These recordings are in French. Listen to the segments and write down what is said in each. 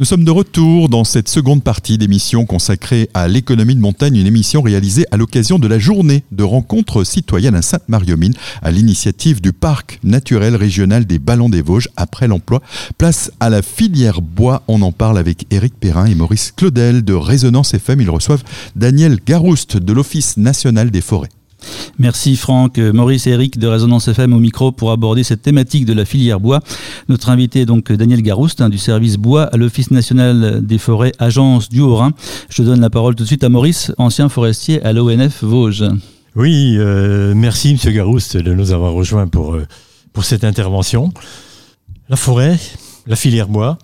Nous sommes de retour dans cette seconde partie d'émission consacrée à l'économie de montagne, une émission réalisée à l'occasion de la journée de rencontres citoyennes à Sainte-Marie-aux-Mines à l'initiative du Parc naturel régional des Ballons des Vosges après l'emploi. Place à la filière bois, on en parle avec Éric Perrin et Maurice Claudel de Résonance FM. Ils reçoivent Daniel Garouste de l'Office national des forêts. Merci Franck, Maurice et Eric de Résonance FM au micro pour aborder cette thématique de la filière bois. Notre invité est donc Daniel Garouste hein, du service bois à l'Office national des forêts, agence du Haut-Rhin. Je donne la parole tout de suite à Maurice, ancien forestier à l'ONF Vosges. Oui, euh, merci Monsieur Garouste de nous avoir rejoints pour, euh, cette intervention. La forêt, la filière bois,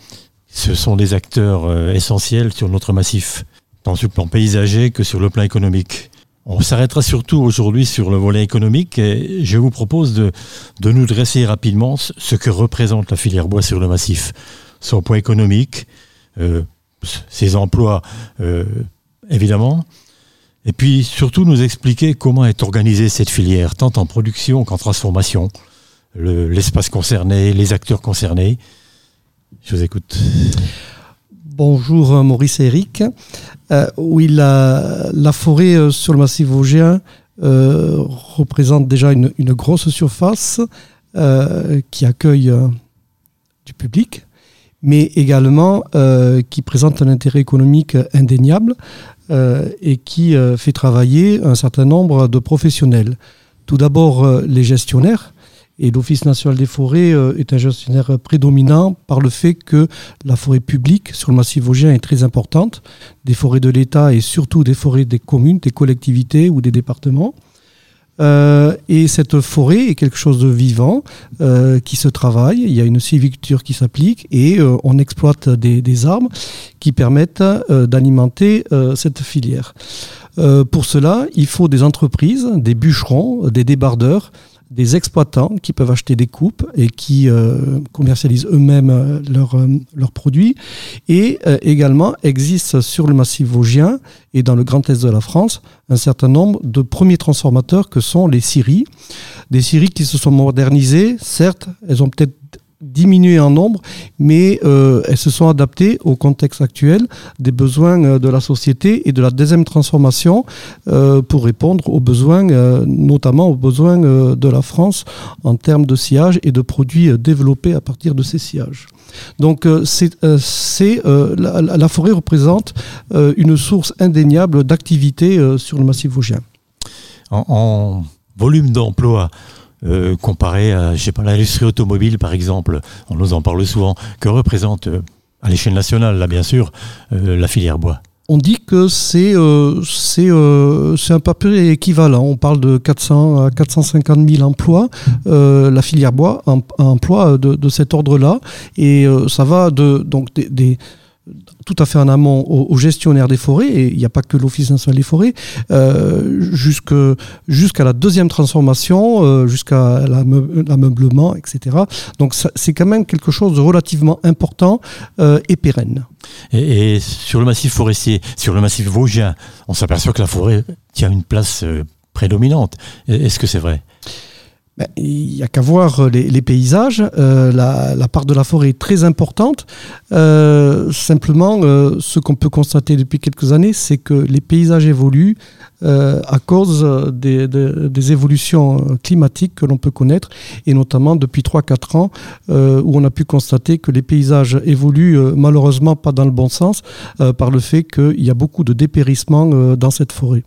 ce sont des acteurs euh, essentiels sur notre massif, tant sur le plan paysager que sur le plan économique. On s'arrêtera surtout aujourd'hui sur le volet économique et je vous propose de, de, nous dresser rapidement ce que représente la filière bois sur le massif. Son poids économique, euh, ses emplois euh, évidemment, et puis surtout nous expliquer comment est organisée cette filière, tant en production qu'en transformation, l'espace concerné, les acteurs concernés. Je vous écoute. Bonjour Maurice et Eric. Euh, oui, la, forêt euh, sur le massif vosgien euh, représente déjà une, grosse surface euh, qui accueille euh, du public, mais également euh, qui présente un intérêt économique indéniable et qui fait travailler un certain nombre de professionnels. Tout d'abord les gestionnaires et l'Office national des forêts euh, est un gestionnaire prédominant par le fait que la forêt publique sur le massif vosgien est très importante, des forêts de l'État et surtout des forêts des communes, des collectivités ou des départements. Euh, et cette forêt est quelque chose de vivant euh, qui se travaille. Il y a une civiculture qui s'applique et on exploite des, des, arbres qui permettent d'alimenter cette filière. pour cela, il faut des entreprises, des bûcherons, des débardeurs, des exploitants qui peuvent acheter des coupes et qui euh, commercialisent eux-mêmes euh, leurs euh, leur produits. Et également existe sur le massif vosgien et dans le Grand Est de la France un certain nombre de premiers transformateurs que sont les scieries. Des scieries qui se sont modernisées, certes, elles ont peut-être diminué en nombre, mais euh, elles se sont adaptées au contexte actuel des besoins euh, de la société et de la deuxième transformation euh, pour répondre aux besoins, notamment aux besoins de la France en termes de sillage et de produits développés à partir de ces sillages. Donc c'est la, la forêt représente une source indéniable d'activité sur le massif vosgien. En, en volume d'emploi, euh, comparé à, je sais pas, l'industrie automobile, par exemple. On nous en parle souvent. Que représente, euh, à l'échelle nationale, là, bien sûr, euh, la filière bois? On dit que c'est un papier équivalent. On parle de 400 à 450 000 emplois. Euh, la filière bois emploie de, de cet ordre-là. Et ça va de, donc des, des tout à fait en amont aux, aux gestionnaires des forêts, et il n'y a pas que l'Office national des forêts, euh, jusqu'à jusqu la deuxième transformation, euh, jusqu'à l'ameublement, etc. Donc c'est quand même quelque chose de relativement important euh, et pérenne. Et, et, sur le massif forestier, sur le massif vosgien, on s'aperçoit que la forêt tient une place euh, prédominante. Est-ce que c'est vrai? Ben, il n'y a qu'à voir les, les paysages. Euh, la, part de la forêt est très importante. Euh, simplement, euh, ce qu'on peut constater depuis quelques années, c'est que les paysages évoluent euh, à cause des, évolutions climatiques que l'on peut connaître, et notamment depuis 3-4 ans, euh, où on a pu constater que les paysages évoluent euh, malheureusement pas dans le bon sens, euh, par le fait qu'il y a beaucoup de dépérissement euh, dans cette forêt.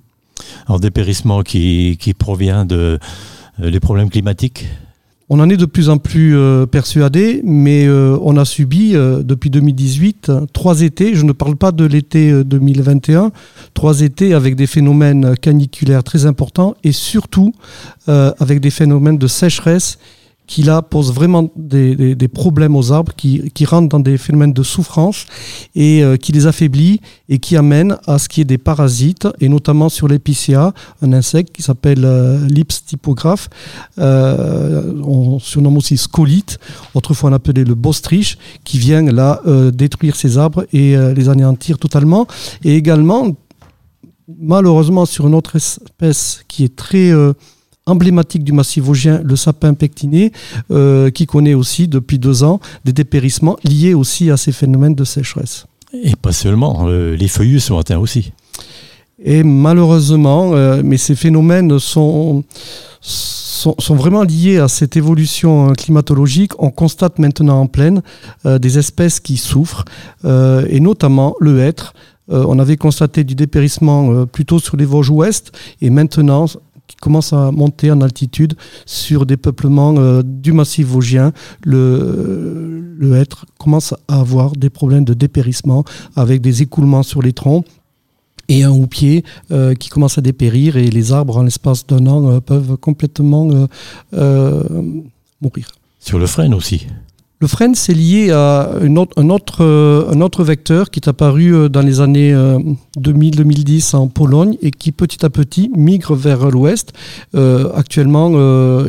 Alors dépérissement qui, provient de euh, les problèmes climatiques On en est de plus en plus euh, persuadé, mais euh, on a subi euh, depuis 2018 trois étés, je ne parle pas de l'été 2021, trois étés avec des phénomènes caniculaires très importants et surtout euh, avec des phénomènes de sécheresse qui là pose vraiment des, des, des problèmes aux arbres, qui, qui rentrent dans des phénomènes de souffrance et euh, qui les affaiblit et qui amène à ce qui est des parasites, et notamment sur l'épicéa, un insecte qui s'appelle euh, l'ips typographe, euh, on surnomme aussi scolite, autrefois on appelait le bostrich, qui vient là euh, détruire ces arbres et euh, les anéantir totalement, et également malheureusement sur une autre espèce qui est très... Euh, emblématique du massif vosgien, le sapin pectiné, qui connaît aussi depuis deux ans des dépérissements liés aussi à ces phénomènes de sécheresse. Et pas seulement, les feuillus sont atteints aussi. Et malheureusement, mais ces phénomènes sont sont, vraiment liés à cette évolution climatologique. On constate maintenant en plaine euh, des espèces qui souffrent, euh, et notamment le hêtre. Euh, on avait constaté du dépérissement plutôt sur les Vosges ouest, et maintenant qui commence à monter en altitude sur des peuplements du massif vosgien. Le, le hêtre commence à avoir des problèmes de dépérissement avec des écoulements sur les troncs et un houppier euh, qui commence à dépérir et les arbres en l'espace d'un an euh, peuvent complètement euh, mourir. Sur le frêne aussi le frêne, c'est lié à autre, un, autre, vecteur qui est apparu dans les années 2000-2010 en Pologne et qui petit à petit migre vers l'ouest. actuellement,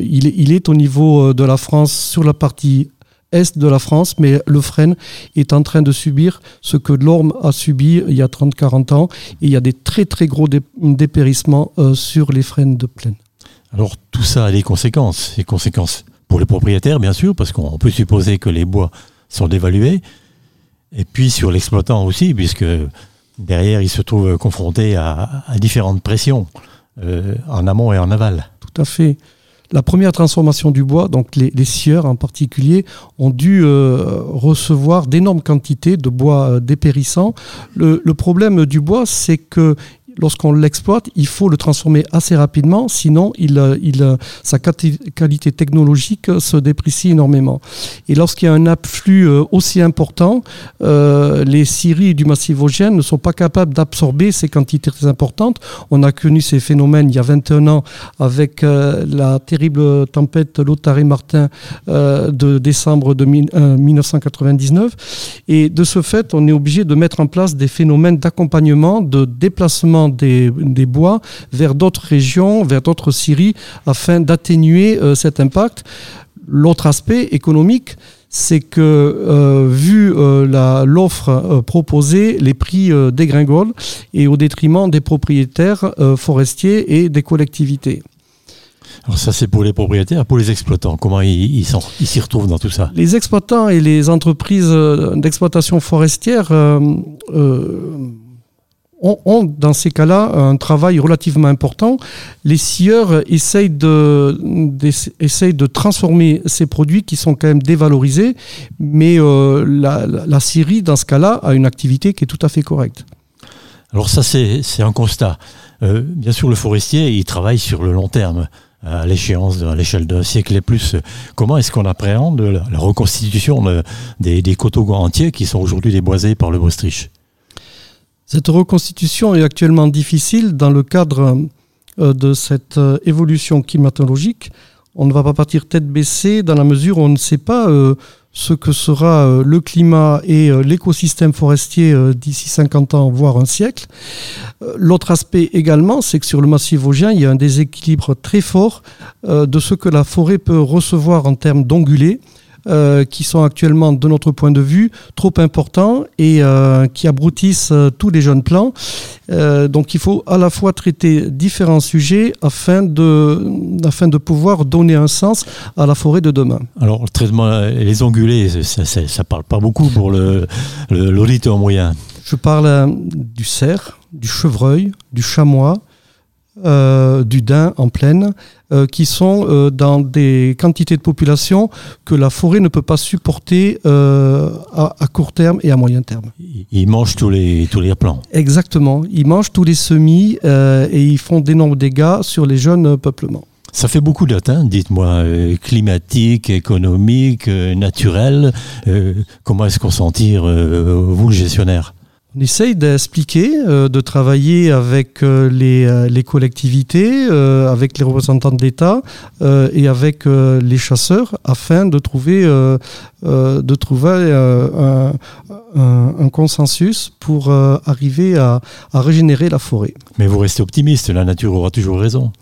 il, est au niveau de la France sur la partie est de la France, mais le frêne est en train de subir ce que l'Orme a subi il y a 30-40 ans. Et il y a des très très gros dépérissements euh, sur les frênes de plaine. Alors tout ça a. Des conséquences pour les propriétaires, bien sûr, parce qu'on peut supposer que les bois sont dévalués. Et puis sur l'exploitant aussi, puisque derrière, il se trouve confronté à, différentes pressions, euh, en amont et en aval. Tout à fait la première transformation du bois, donc les, les scieurs en particulier, ont dû euh, recevoir d'énormes quantités de bois euh, dépérissant. Le, le, problème du bois, c'est que lorsqu'on l'exploite, il faut le transformer assez rapidement, sinon euh, euh, sa qualité technologique se déprécie énormément. Et lorsqu'il y a un afflux euh, aussi important, les scieries du massif vosgien ne sont pas capables d'absorber ces quantités très importantes. On a connu ces phénomènes il y a 21 ans avec la terrible tempête Lothar et Martin de décembre de 1999. Et de ce fait, on est obligé de mettre en place des phénomènes d'accompagnement, de déplacement des, bois vers d'autres régions, vers d'autres scieries, afin d'atténuer euh, cet impact. L'autre aspect économique, c'est que euh, vu euh, l'offre proposée, les prix dégringolent et au détriment des propriétaires forestiers et des collectivités. Alors ça c'est pour les propriétaires, pour les exploitants, comment ils s'y retrouvent dans tout ça? Les exploitants et les entreprises d'exploitation forestière ont, dans ces cas-là un travail relativement important. Les scieurs essayent de, de transformer ces produits qui sont quand même dévalorisés, mais euh, la, la, scierie, dans ce cas-là, a une activité qui est tout à fait correcte. Alors ça, c'est un constat. Euh, bien sûr, le forestier, il travaille sur le long terme à l'échéance, à l'échelle d'un siècle et plus. Comment est-ce qu'on appréhende la, reconstitution des, des coteaux entiers qui sont aujourd'hui déboisés par le Bostriche cette reconstitution est actuellement difficile dans le cadre euh, de cette euh, évolution climatologique. On ne va pas partir tête baissée dans la mesure où on ne sait pas euh, ce que sera le climat et l'écosystème forestier d'ici 50 ans, voire un siècle. L'autre aspect également, c'est que sur le massif vosgien, il y a un déséquilibre très fort de ce que la forêt peut recevoir en termes d'ongulés euh, qui sont actuellement, de notre point de vue, trop importants et euh, qui abroutissent euh, tous les jeunes plants. donc il faut à la fois traiter différents sujets afin de, afin de pouvoir donner un sens à la forêt de demain. Alors le traitement, les ongulés, ça ne parle pas beaucoup pour l'auditeur le, moyen. Je parle du cerf, du chevreuil, du chamois, euh, du daim en plaine, euh, qui sont euh, dans des quantités de population que la forêt ne peut pas supporter à, court terme et à moyen terme. Ils mangent tous les, tous les plants. Exactement. Ils mangent tous les semis et ils font d'énormes dégâts sur les jeunes peuplements. Ça fait beaucoup d'atteintes, dites-moi, climatiques, économiques, naturelles. comment est-ce qu'on s'en tire, vous le gestionnaire? On essaye d'expliquer, euh, de travailler avec euh, euh, les, collectivités, avec les représentants de l'État et avec les chasseurs afin de trouver, de trouver un, consensus pour arriver à, à, régénérer la forêt. Mais vous restez optimiste, la nature aura toujours raison.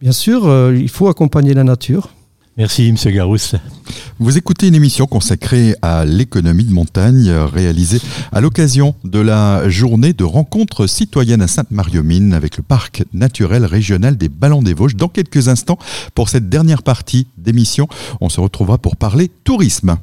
Bien sûr, il faut accompagner la nature. Merci, Monsieur Garousse. Vous écoutez une émission consacrée à l'économie de montagne, réalisée à l'occasion de la journée de rencontre citoyenne à Sainte-Marie-aux-Mines avec le parc naturel régional des Ballons des Vosges. Dans quelques instants, pour cette dernière partie d'émission, on se retrouvera pour parler tourisme.